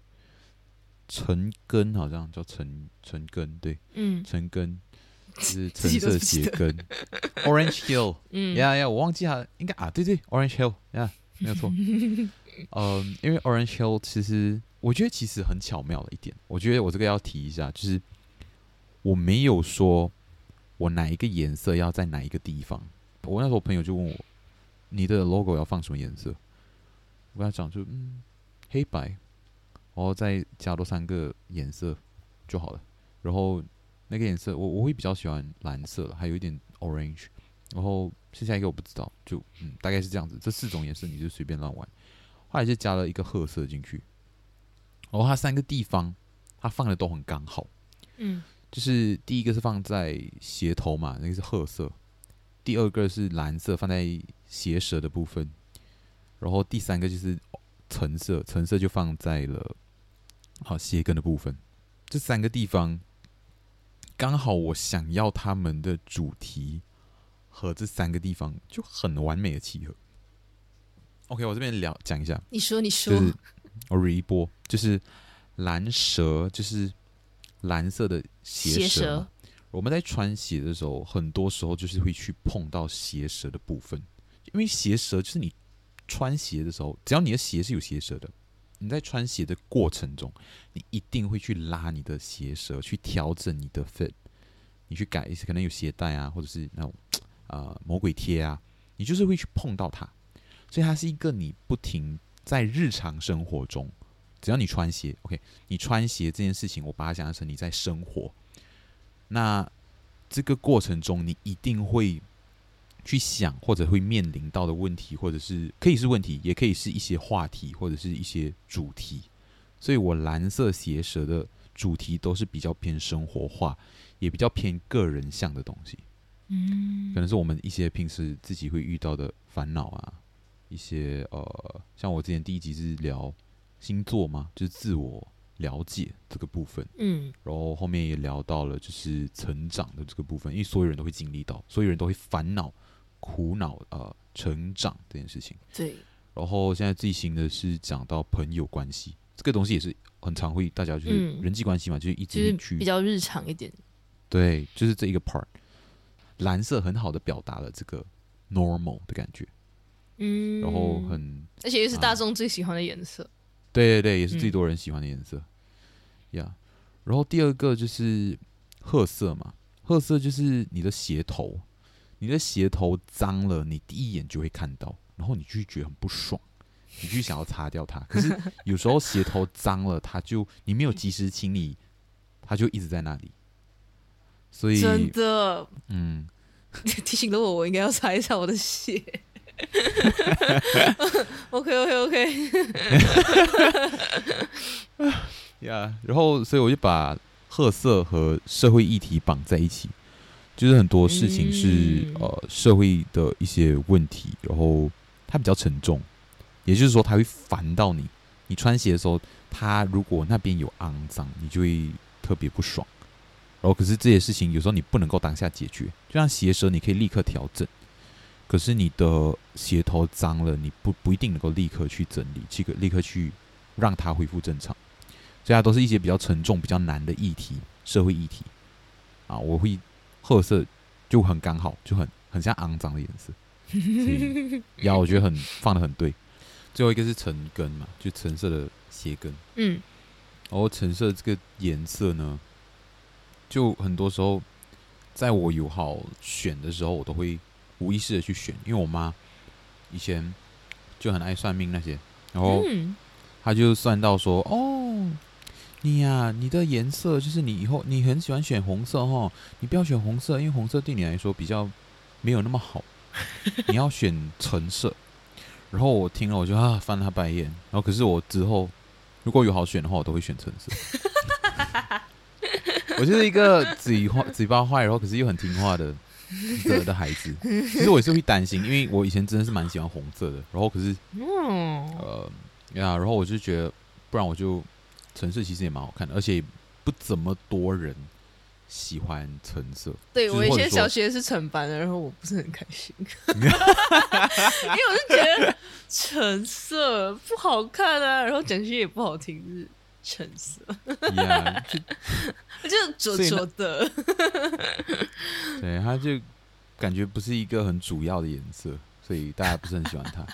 橙根，好像叫橙橙根，对，嗯，橙根就。是橙色鞋跟，Orange Hill，嗯，呀呀，我忘记它，应该啊，对对，Orange Hill，呀、yeah，没有错，嗯，因为 Orange Hill 其实我觉得其实很巧妙的一点，我觉得我这个要提一下，就是我没有说我哪一个颜色要在哪一个地方。我那时候朋友就问我，你的 logo 要放什么颜色？我跟他讲就嗯，黑白，然后再加多三个颜色就好了。然后那个颜色我我会比较喜欢蓝色，还有一点 orange。然后剩下一个我不知道，就嗯大概是这样子。这四种颜色你就随便乱玩。后来就加了一个褐色进去，然后它三个地方。它放的都很刚好，嗯，就是第一个是放在鞋头嘛，那个是褐色；第二个是蓝色，放在鞋舌的部分；然后第三个就是橙色，橙色就放在了好鞋跟的部分。这三个地方刚好我想要他们的主题和这三个地方就很完美的契合。OK，我这边聊讲一下，你说你说，就是我 read 一波，就是。蓝蛇就是蓝色的鞋舌。我们在穿鞋的时候，很多时候就是会去碰到鞋舌的部分，因为鞋舌就是你穿鞋的时候，只要你的鞋是有鞋舌的，你在穿鞋的过程中，你一定会去拉你的鞋舌，去调整你的 fit，你去改一些可能有鞋带啊，或者是那种 呃魔鬼贴啊，你就是会去碰到它，所以它是一个你不停在日常生活中。只要你穿鞋，OK，你穿鞋这件事情，我把它想象成你在生活。那这个过程中，你一定会去想，或者会面临到的问题，或者是可以是问题，也可以是一些话题，或者是一些主题。所以我蓝色鞋舌的主题都是比较偏生活化，也比较偏个人向的东西。嗯，可能是我们一些平时自己会遇到的烦恼啊，一些呃，像我之前第一集是聊。星座嘛，就是自我了解这个部分，嗯，然后后面也聊到了就是成长的这个部分，因为所有人都会经历到，所有人都会烦恼、苦恼，呃，成长这件事情。对。然后现在最新的是讲到朋友关系，这个东西也是很常会大家就是人际关系嘛，嗯、就是一直去比较日常一点。对，就是这一个 part，蓝色很好的表达了这个 normal 的感觉，嗯，然后很，而且又是大众最喜欢的颜色。啊对对对，也是最多人喜欢的颜色，呀、嗯。Yeah. 然后第二个就是褐色嘛，褐色就是你的鞋头，你的鞋头脏了，你第一眼就会看到，然后你就会觉得很不爽，你就想要擦掉它。可是 有时候鞋头脏了，它就你没有及时清理，它就一直在那里。所以真的，嗯，提醒了我，我应该要擦一擦我的鞋。OK OK OK，呀，然后所以我就把褐色和社会议题绑在一起，就是很多事情是、嗯、呃社会的一些问题，然后它比较沉重，也就是说它会烦到你。你穿鞋的时候，它如果那边有肮脏，你就会特别不爽。然后可是这些事情有时候你不能够当下解决，就像鞋舌，你可以立刻调整。可是你的鞋头脏了，你不不一定能够立刻去整理，这个立刻去让它恢复正常，所以它都是一些比较沉重、比较难的议题，社会议题啊。我会褐色就很刚好，就很很像肮脏的颜色，所以呀，我觉得很放的很对。最后一个是橙根嘛，就橙色的鞋跟，嗯，然后橙色这个颜色呢，就很多时候在我友好选的时候，我都会。无意识的去选，因为我妈以前就很爱算命那些，然后她就算到说：“哦，你呀、啊，你的颜色就是你以后你很喜欢选红色哈，你不要选红色，因为红色对你来说比较没有那么好，你要选橙色。”然后我听了我就啊翻了他白眼，然后可是我之后如果有好选的话，我都会选橙色。我就是一个嘴坏嘴巴坏，然后可是又很听话的。的的孩子，其实我也是会担心，因为我以前真的是蛮喜欢红色的，然后可是，嗯呃，呀，然后我就觉得，不然我就橙色其实也蛮好看的，而且不怎么多人喜欢橙色。对，我以前小学是橙班的，然后我不是很开心，因为我是觉得橙色不好看啊，然后讲句也不好听，就是橙色，呀，就 就浊浊的。对，他就感觉不是一个很主要的颜色，所以大家不是很喜欢它。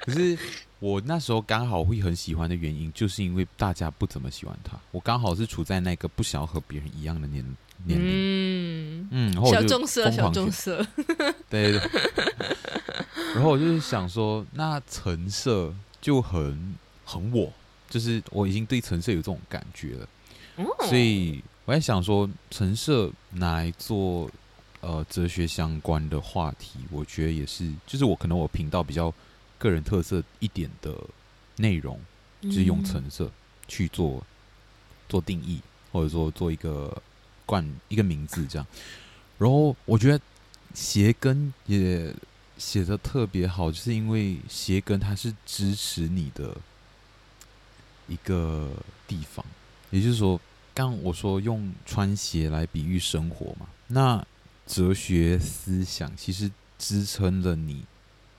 可是我那时候刚好会很喜欢的原因，就是因为大家不怎么喜欢他。我刚好是处在那个不想要和别人一样的年年龄，嗯嗯，小众色，小疯狂学众色，对对对。然后我就是想说，那橙色就很很我，就是我已经对橙色有这种感觉了，哦所以我在想说，橙色拿来做呃哲学相关的话题，我觉得也是，就是我可能我频道比较个人特色一点的内容，就是用橙色去做做定义，或者说做一个冠一个名字这样。然后我觉得鞋跟也写的特别好，就是因为鞋跟它是支持你的一个地方，也就是说，刚我说用穿鞋来比喻生活嘛，那哲学思想其实支撑了你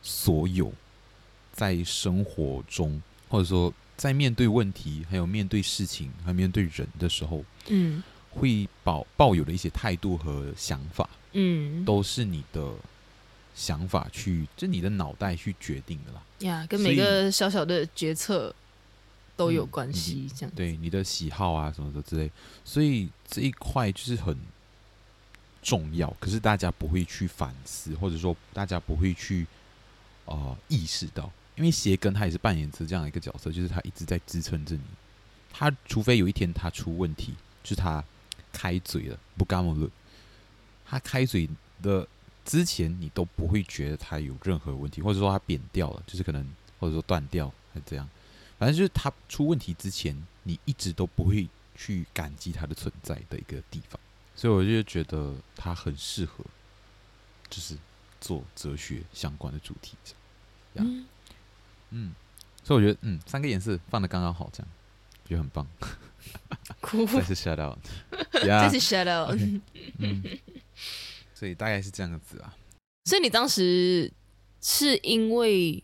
所有在生活中，或者说在面对问题、还有面对事情、还有面对人的时候，嗯会抱抱有的一些态度和想法。嗯，都是你的想法去，就你的脑袋去决定的啦。呀，跟每个小小的决策都有关系，嗯、这样对你的喜好啊什么的之类，所以这一块就是很重要。可是大家不会去反思，或者说大家不会去啊、呃、意识到，因为鞋跟它也是扮演着这样一个角色，就是它一直在支撑着你。它除非有一天它出问题，就是它开嘴了，不干了。他开嘴的之前，你都不会觉得他有任何问题，或者说他扁掉了，就是可能或者说断掉，还是这样。反正就是他出问题之前，你一直都不会去感激他的存在的一个地方。所以我就觉得他很适合，就是做哲学相关的主题。嗯，嗯，所以我觉得，嗯，三个颜色放的刚刚好，这样觉得很棒。哭，这是 shout out，这是 shout out。嗯。所以大概是这样子啊。所以你当时是因为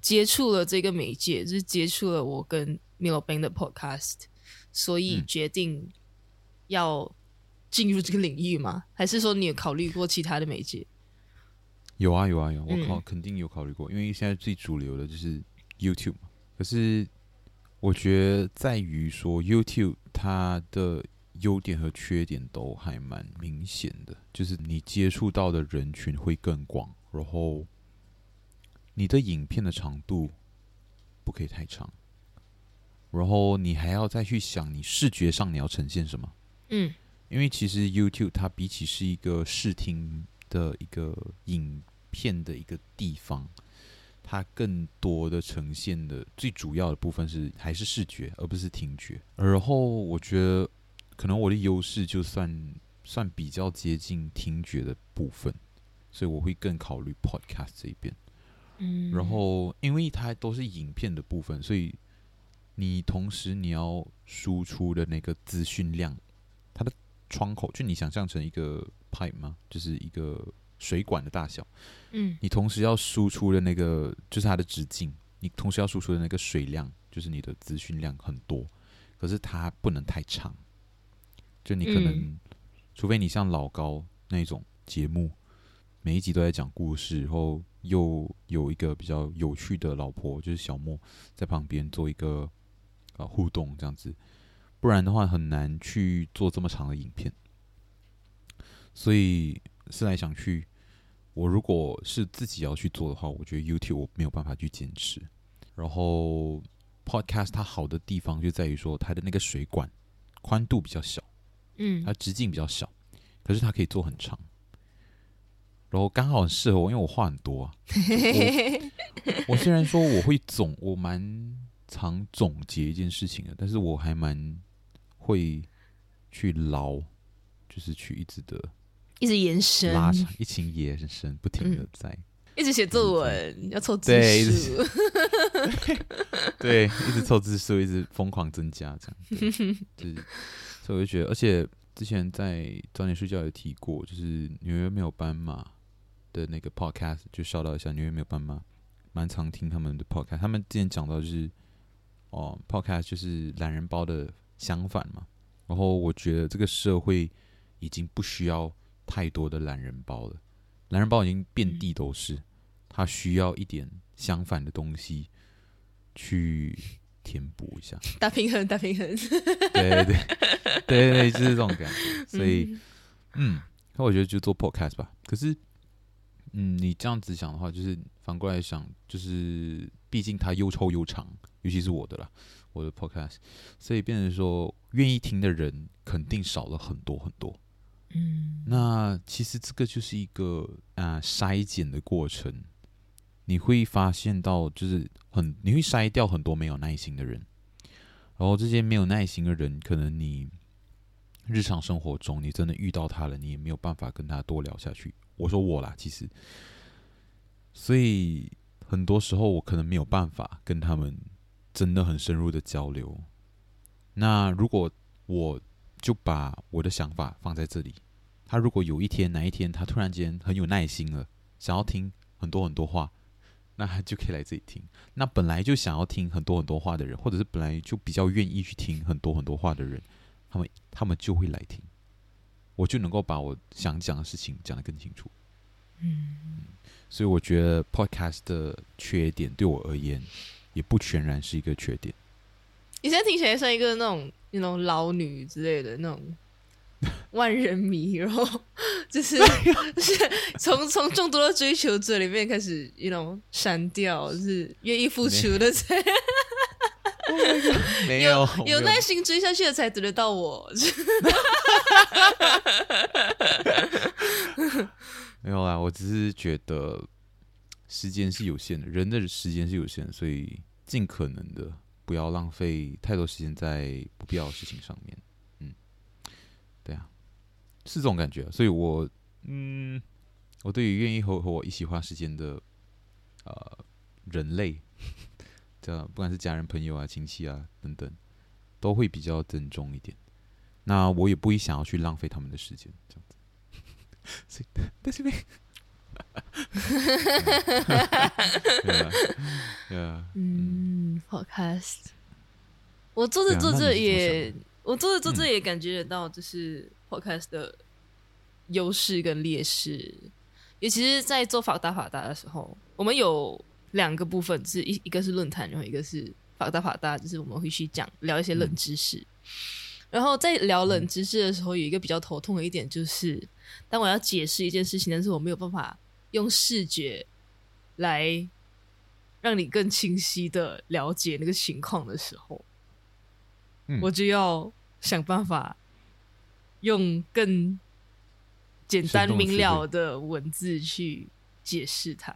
接触了这个媒介，就是接触了我跟 Milobang 的 Podcast，所以决定要进入这个领域吗？还是说你有考虑过其他的媒介？有啊有啊有，我考肯定有考虑过，因为现在最主流的就是 YouTube 嘛。可是我觉得在于说 YouTube 它的。优点和缺点都还蛮明显的，就是你接触到的人群会更广，然后你的影片的长度不可以太长，然后你还要再去想你视觉上你要呈现什么。嗯，因为其实 YouTube 它比起是一个视听的一个影片的一个地方，它更多的呈现的最主要的部分是还是视觉，而不是听觉。然后我觉得。可能我的优势就算算比较接近听觉的部分，所以我会更考虑 podcast 这一边。嗯，然后因为它都是影片的部分，所以你同时你要输出的那个资讯量，它的窗口就你想象成一个 pipe 吗？就是一个水管的大小。嗯，你同时要输出的那个就是它的直径，你同时要输出的那个水量就是你的资讯量很多，可是它不能太长。就你可能，嗯、除非你像老高那种节目，每一集都在讲故事，然后又有一个比较有趣的老婆，就是小莫在旁边做一个呃互动这样子，不然的话很难去做这么长的影片。所以思来想去，我如果是自己要去做的话，我觉得 YouTube 我没有办法去坚持。然后 Podcast 它好的地方就在于说它的那个水管宽度比较小。嗯，它直径比较小，可是它可以做很长，然后刚好很适合我，因为我话很多啊。我，我虽然说我会总，我蛮常总结一件事情的，但是我还蛮会去捞，就是去一直的一直延伸拉长，一直延伸，不停的在、嗯、一直写作文，要凑字数，对，一直凑字数，一直疯狂增加，这样，就是。所以我就觉得，而且之前在早点睡觉有提过，就是纽约没有斑马的那个 podcast，就笑到一下纽约没有斑马，蛮常听他们的 podcast。他们之前讲到就是，哦，podcast 就是懒人包的相反嘛。然后我觉得这个社会已经不需要太多的懒人包了，懒人包已经遍地都是，它需要一点相反的东西去。填补一下，打平衡，打平衡。对对对对对，就是这种感觉。所以，嗯，嗯，那我觉得就做 podcast 吧。可是，嗯，你这样子想的话，就是反过来想，就是毕竟它又臭又长，尤其是我的啦，我的 podcast，所以变成说愿意听的人肯定少了很多很多。嗯，那其实这个就是一个啊、筛检的过程，你会发现到就是很你会筛掉很多没有耐心的人，然后这些没有耐心的人，可能你日常生活中你真的遇到他了，你也没有办法跟他多聊下去。我说我啦，其实，所以很多时候我可能没有办法跟他们真的很深入的交流。那如果我就把我的想法放在这里。他如果有一天哪一天他突然间很有耐心了，想要听很多很多话，那他就可以来这里听。那本来就想要听很多很多话的人，或者是本来就比较愿意去听很多很多话的人，他们他们就会来听。我就能够把我想讲的事情讲得更清楚。嗯，所以我觉得 Podcast 的缺点对我而言，也不全然是一个缺点。你现在听起来像一个那种那种老女之类的那种 万人迷，然后就是就 是从从众多的追求者里面开始一种删掉，就是愿意付出的才没有 有耐心追下去的才得得到我。没有啦，我只是觉得时间是有限的，人的时间是有限的，所以尽可能的。不要浪费太多时间在不必要的事情上面，嗯，对啊，是这种感觉，所以我，嗯，我对于愿意和和我一起花时间的，呃，人类，这样不管是家人、朋友啊、亲戚啊等等，都会比较尊重一点。那我也不会想要去浪费他们的时间，这样子。所以，但是 嗯，Podcast，我做着做着也，我做着做着也感觉得到，就是 Podcast 的优势跟劣势。尤其是在做法大法大的时候，我们有两个部分，是一一个是论坛，然后一个是法大法大，就是我们会去讲聊一些冷知识。嗯、然后在聊冷知识的时候，有一个比较头痛的一点，就是当我要解释一件事情，但是我没有办法。用视觉来让你更清晰的了解那个情况的时候，嗯，我就要想办法用更简单明了的文字去解释它。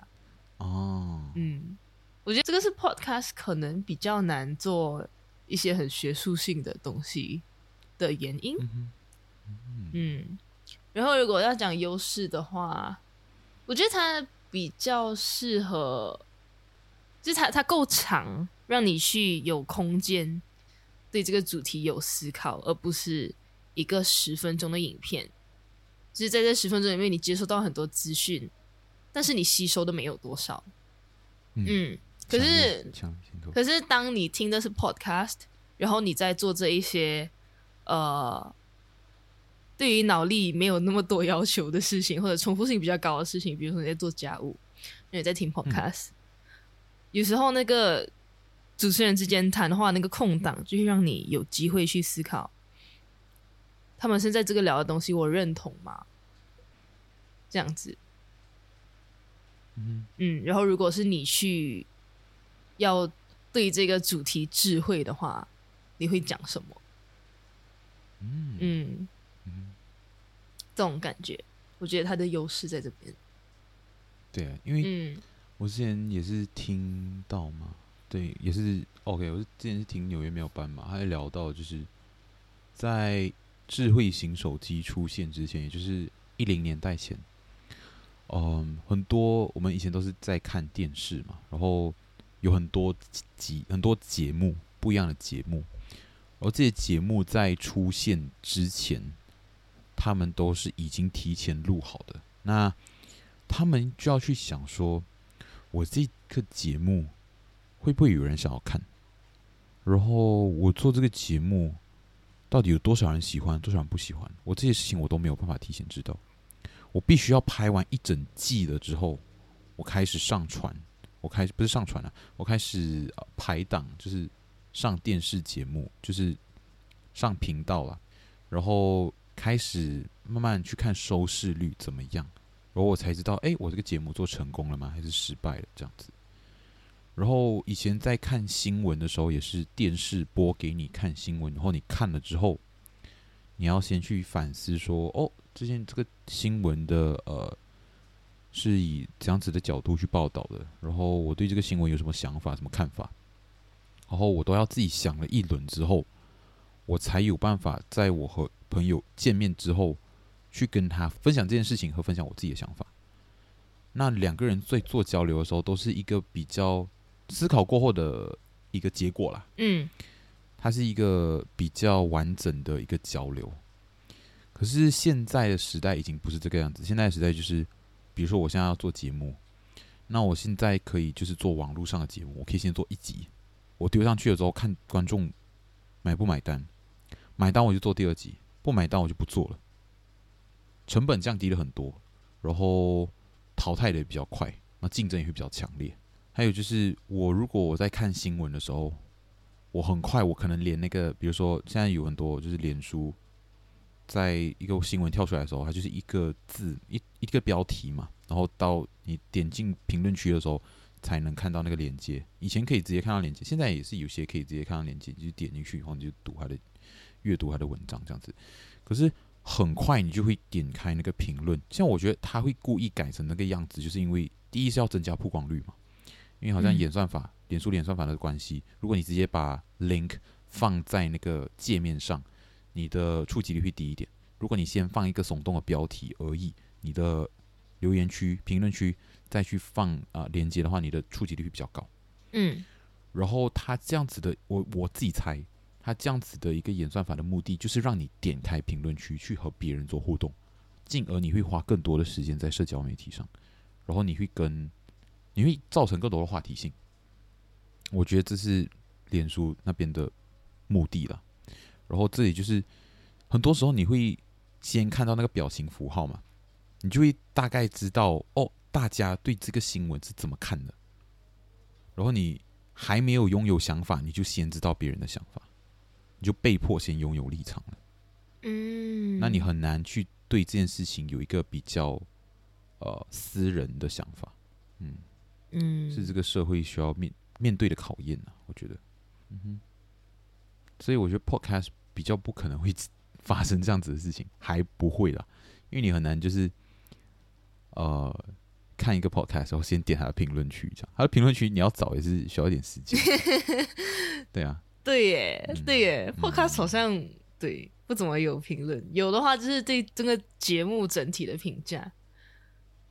哦，嗯，我觉得这个是 podcast 可能比较难做一些很学术性的东西的原因。嗯，嗯，然后如果要讲优势的话。我觉得它比较适合，就是它它够长，让你去有空间对这个主题有思考，而不是一个十分钟的影片。就是在这十分钟里面，你接收到很多资讯，但是你吸收的没有多少。嗯，嗯，可是可是当你听的是 podcast，然后你在做这一些呃。对于脑力没有那么多要求的事情，或者重复性比较高的事情，比如说你在做家务，你在听 podcast，、嗯、有时候那个主持人之间谈话那个空档，就会让你有机会去思考，他们现在这个聊的东西，我认同吗？这样子，嗯嗯，然后如果是你去要对这个主题智慧的话，你会讲什么？嗯。嗯这种感觉，我觉得它的优势在这边。对啊，因为我之前也是听到嘛，嗯、对，也是 OK。我是之前是听纽约没有班嘛，他聊到就是在智慧型手机出现之前，也就是一零年代前，嗯，很多我们以前都是在看电视嘛，然后有很多集很多节目不一样的节目，而这些节目在出现之前。他们都是已经提前录好的，那他们就要去想说，我这个节目会不会有人想要看？然后我做这个节目到底有多少人喜欢，多少人不喜欢？我这些事情我都没有办法提前知道。我必须要拍完一整季了之后，我开始上传，我开始不是上传了，我开始排档，就是上电视节目，就是上频道了，然后。开始慢慢去看收视率怎么样，然后我才知道，哎，我这个节目做成功了吗？还是失败了？这样子。然后以前在看新闻的时候，也是电视播给你看新闻，然后你看了之后，你要先去反思说，哦，之前这个新闻的呃，是以这样子的角度去报道的，然后我对这个新闻有什么想法、什么看法，然后我都要自己想了一轮之后，我才有办法在我和朋友见面之后，去跟他分享这件事情和分享我自己的想法。那两个人在做交流的时候，都是一个比较。思考过后的一个结果啦，嗯，它是一个比较完整的一个交流。可是现在的时代已经不是这个样子，现在的时代就是，比如说我现在要做节目，那我现在可以就是做网络上的节目，我可以先做一集，我丢上去了之后看观众买不买单，买单我就做第二集，不买单我就不做了，成本降低了很多，然后淘汰的也比较快，那竞争也会比较强烈。还有就是，我如果我在看新闻的时候，我很快，我可能连那个，比如说现在有很多就是脸书，在一个新闻跳出来的时候，它就是一个字一一个标题嘛，然后到你点进评论区的时候，才能看到那个链接。以前可以直接看到链接，现在也是有些可以直接看到链接，你就点进去，然后你就读它的阅读他的文章这样子。可是很快你就会点开那个评论，像我觉得他会故意改成那个样子，就是因为第一是要增加曝光率嘛。因为好像演算法，脸书演算法的关系，如果你直接把 link 放在那个界面上，你的触及率会低一点。如果你先放一个耸动的标题而已，你的留言区、评论区再去放啊、呃、连接的话，你的触及率会比较高。嗯，然后他这样子的，我我自己猜，他这样子的一个演算法的目的，就是让你点开评论区去和别人做互动，进而你会花更多的时间在社交媒体上，然后你会跟。你会造成更多的话题性，我觉得这是脸书那边的目的了。然后这里就是很多时候你会先看到那个表情符号嘛，你就会大概知道哦，大家对这个新闻是怎么看的。然后你还没有拥有想法，你就先知道别人的想法，你就被迫先拥有立场了。嗯，那你很难去对这件事情有一个比较呃私人的想法，嗯。嗯，是这个社会需要面面对的考验呢、啊，我觉得，嗯哼，所以我觉得 podcast 比较不可能会 发生这样子的事情，还不会啦，因为你很难就是，呃，看一个 podcast 然后先点他的评论区，这样，他的评论区你要找也是需要一点时间，对啊，对耶，嗯、对耶，podcast 好像、嗯、对不怎么有评论，有的话就是对这个节目整体的评价，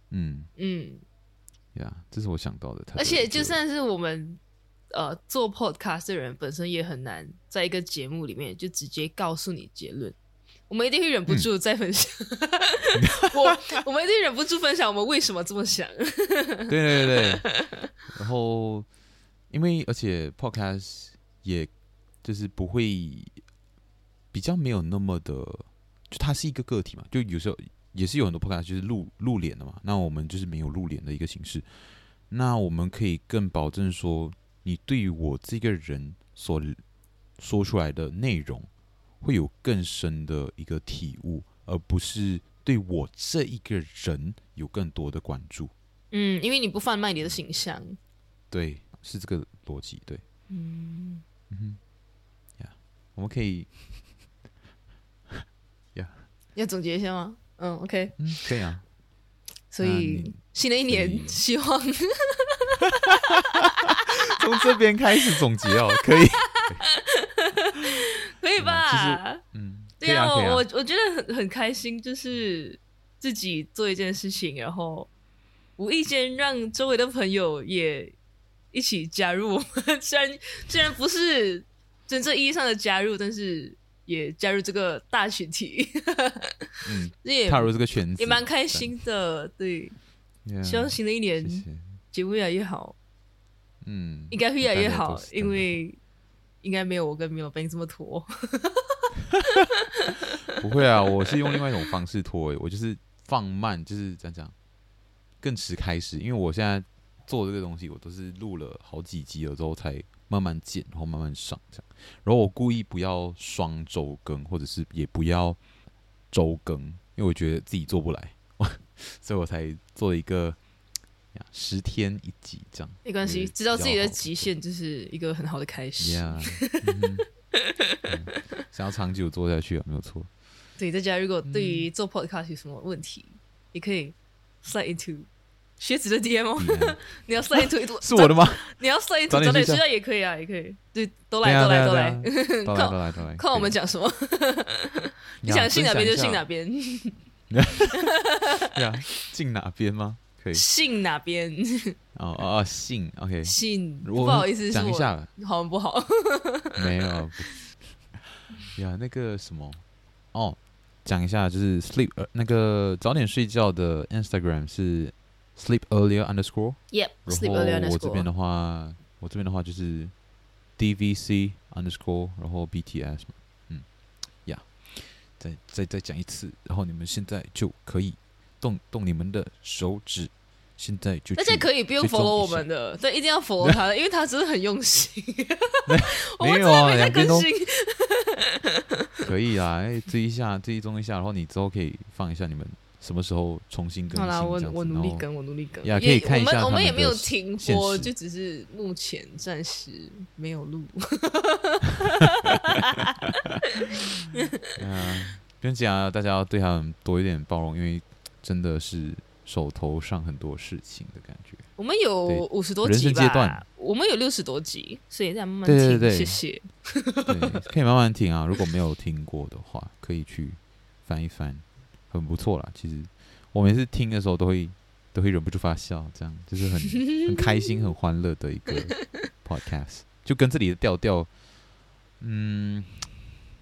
嗯嗯。呀，yeah, 这是我想到的。而且就算是我们呃做 podcast 的人本身也很难在一个节目里面就直接告诉你结论，我们一定会忍不住再分享。嗯、我我们一定忍不住分享我们为什么这么想。对对对。然后，因为而且 podcast 也就是不会比较没有那么的，就它是一个个体嘛，就有时候。也是有很多 podcast 就是露露脸的嘛，那我们就是没有露脸的一个形式。那我们可以更保证说，你对于我这个人所说出来的内容，会有更深的一个体悟，而不是对我这一个人有更多的关注。嗯，因为你不贩卖你的形象。对，是这个逻辑。对，嗯嗯我们可以，呀，要总结一下吗？嗯，OK，嗯，可以啊。所以新的一年，希望 从这边开始总结哦，可以，可以吧？嗯，对啊，我我我觉得很很开心，就是自己做一件事情，然后无意间让周围的朋友也一起加入我们。虽然虽然不是真正意义上的加入，但是。也加入这个大群体，嗯，也踏入这个圈子也蛮开心的。对，希望新的一年节目越来越好。嗯，应该会越来越好，因为应该没有我跟 Milbank 这么拖。不会啊，我是用另外一种方式拖，我就是放慢，就是这样讲，更迟开始。因为我现在做这个东西，我都是录了好几集了之后才。慢慢剪，然后慢慢上，这样。然后我故意不要双周更，或者是也不要周更，因为我觉得自己做不来，所以我才做了一个十天一集这样。没关系，知道自己的极限就是一个很好的开始。Yeah, 嗯、想要长久做下去啊，没有错。对，大家如果对于做 podcast 有什么问题，嗯、也可以 slide into 学子的 DM 你要 slide into 是我的吗？你要 slide into 早点睡觉也可以啊，也可以。对，都来，都来，都来，都来，都来，都来。看我们讲什么。你想信哪边就信哪边。对啊，信哪边吗？可以。信哪边？哦哦哦，信 OK。信，不好意思，讲一下，好像不好？没有。呀，那个什么，哦，讲一下，就是 sleep，呃，那个早点睡觉的 Instagram 是 sleep earlier underscore。Yep，sleep earlier underscore。然后我这边的话，我这边的话就是 DVC underscore，然后 BTS 嘛，嗯，呀，再再再讲一次，然后你们现在就可以动动你们的手指。现在就而且可以不用 follow 我们的，对，一定要 follow 他的，因为他真的很用心。没 有啊，两边都可以啊，哎，追一下，追踪一下，然后你之后可以放一下你们什么时候重新更新。好啦，我我努力更，我努力更。也，可以看一下。我们我们也没有停播，就只是目前暂时没有录。嗯，不用讲啊，大家要对他们多一点包容，因为真的是。手头上很多事情的感觉。我们有五十多集吧，我们有六十多集，所以再慢慢听。对对对，谢谢。对，可以慢慢听啊。如果没有听过的话，可以去翻一翻，很不错啦。其实我每次听的时候都会都会忍不住发笑，这样就是很 很开心、很欢乐的一个 podcast，就跟这里的调调，嗯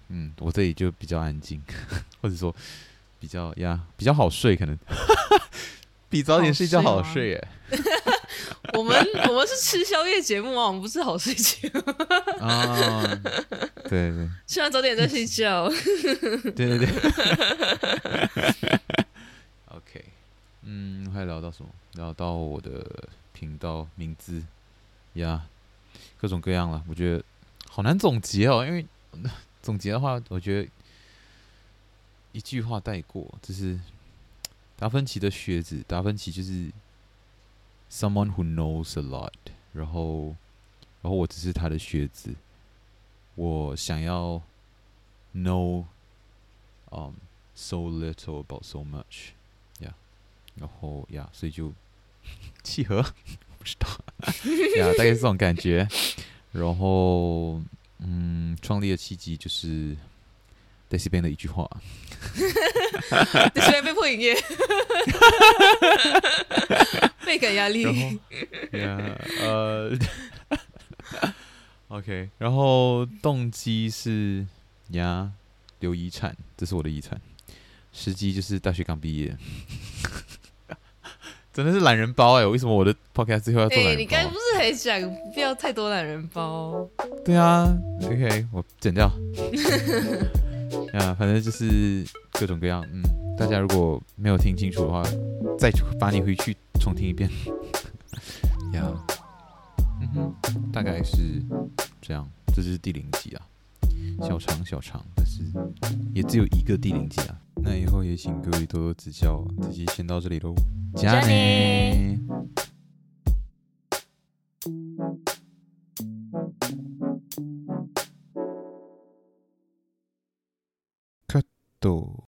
嗯，我这里就比较安静，或者说。比较呀，比较好睡，可能 比早点睡觉好睡耶。我们我们是吃宵夜节目啊，我们不是好睡节目啊。对对，吃完早点再睡觉。对对对。OK，嗯，还聊到什么？聊到我的频道名字呀，各种各样了。我觉得好难总结哦，因为 总结的话，我觉得。一句话带过，就是达芬奇的学子。达芬奇就是 someone who knows a lot，然后，然后我只是他的学子。我想要 know um so little about so much 然后呀所以就 契合，不知道，呀，大概是这种感觉。然后，嗯，创立的契机就是。在这边的一句话，在这边被迫营业，倍感压力。Yeah, 呃，OK，然后动机是呀，留遗产，这是我的遗产。时机就是大学刚毕业，真的是懒人包哎！为什么我的 Podcast 最后要做懒人包？你刚才不是还讲不要太多懒人包？对啊，OK，我剪掉。啊，反正就是各种各样，嗯，大家如果没有听清楚的话，再把你回去重听一遍。呀，嗯哼，大概是这样，这是第零集啊，小长小长，但是也只有一个第零集啊。那以后也请各位多多指教，这期先到这里喽，加内。度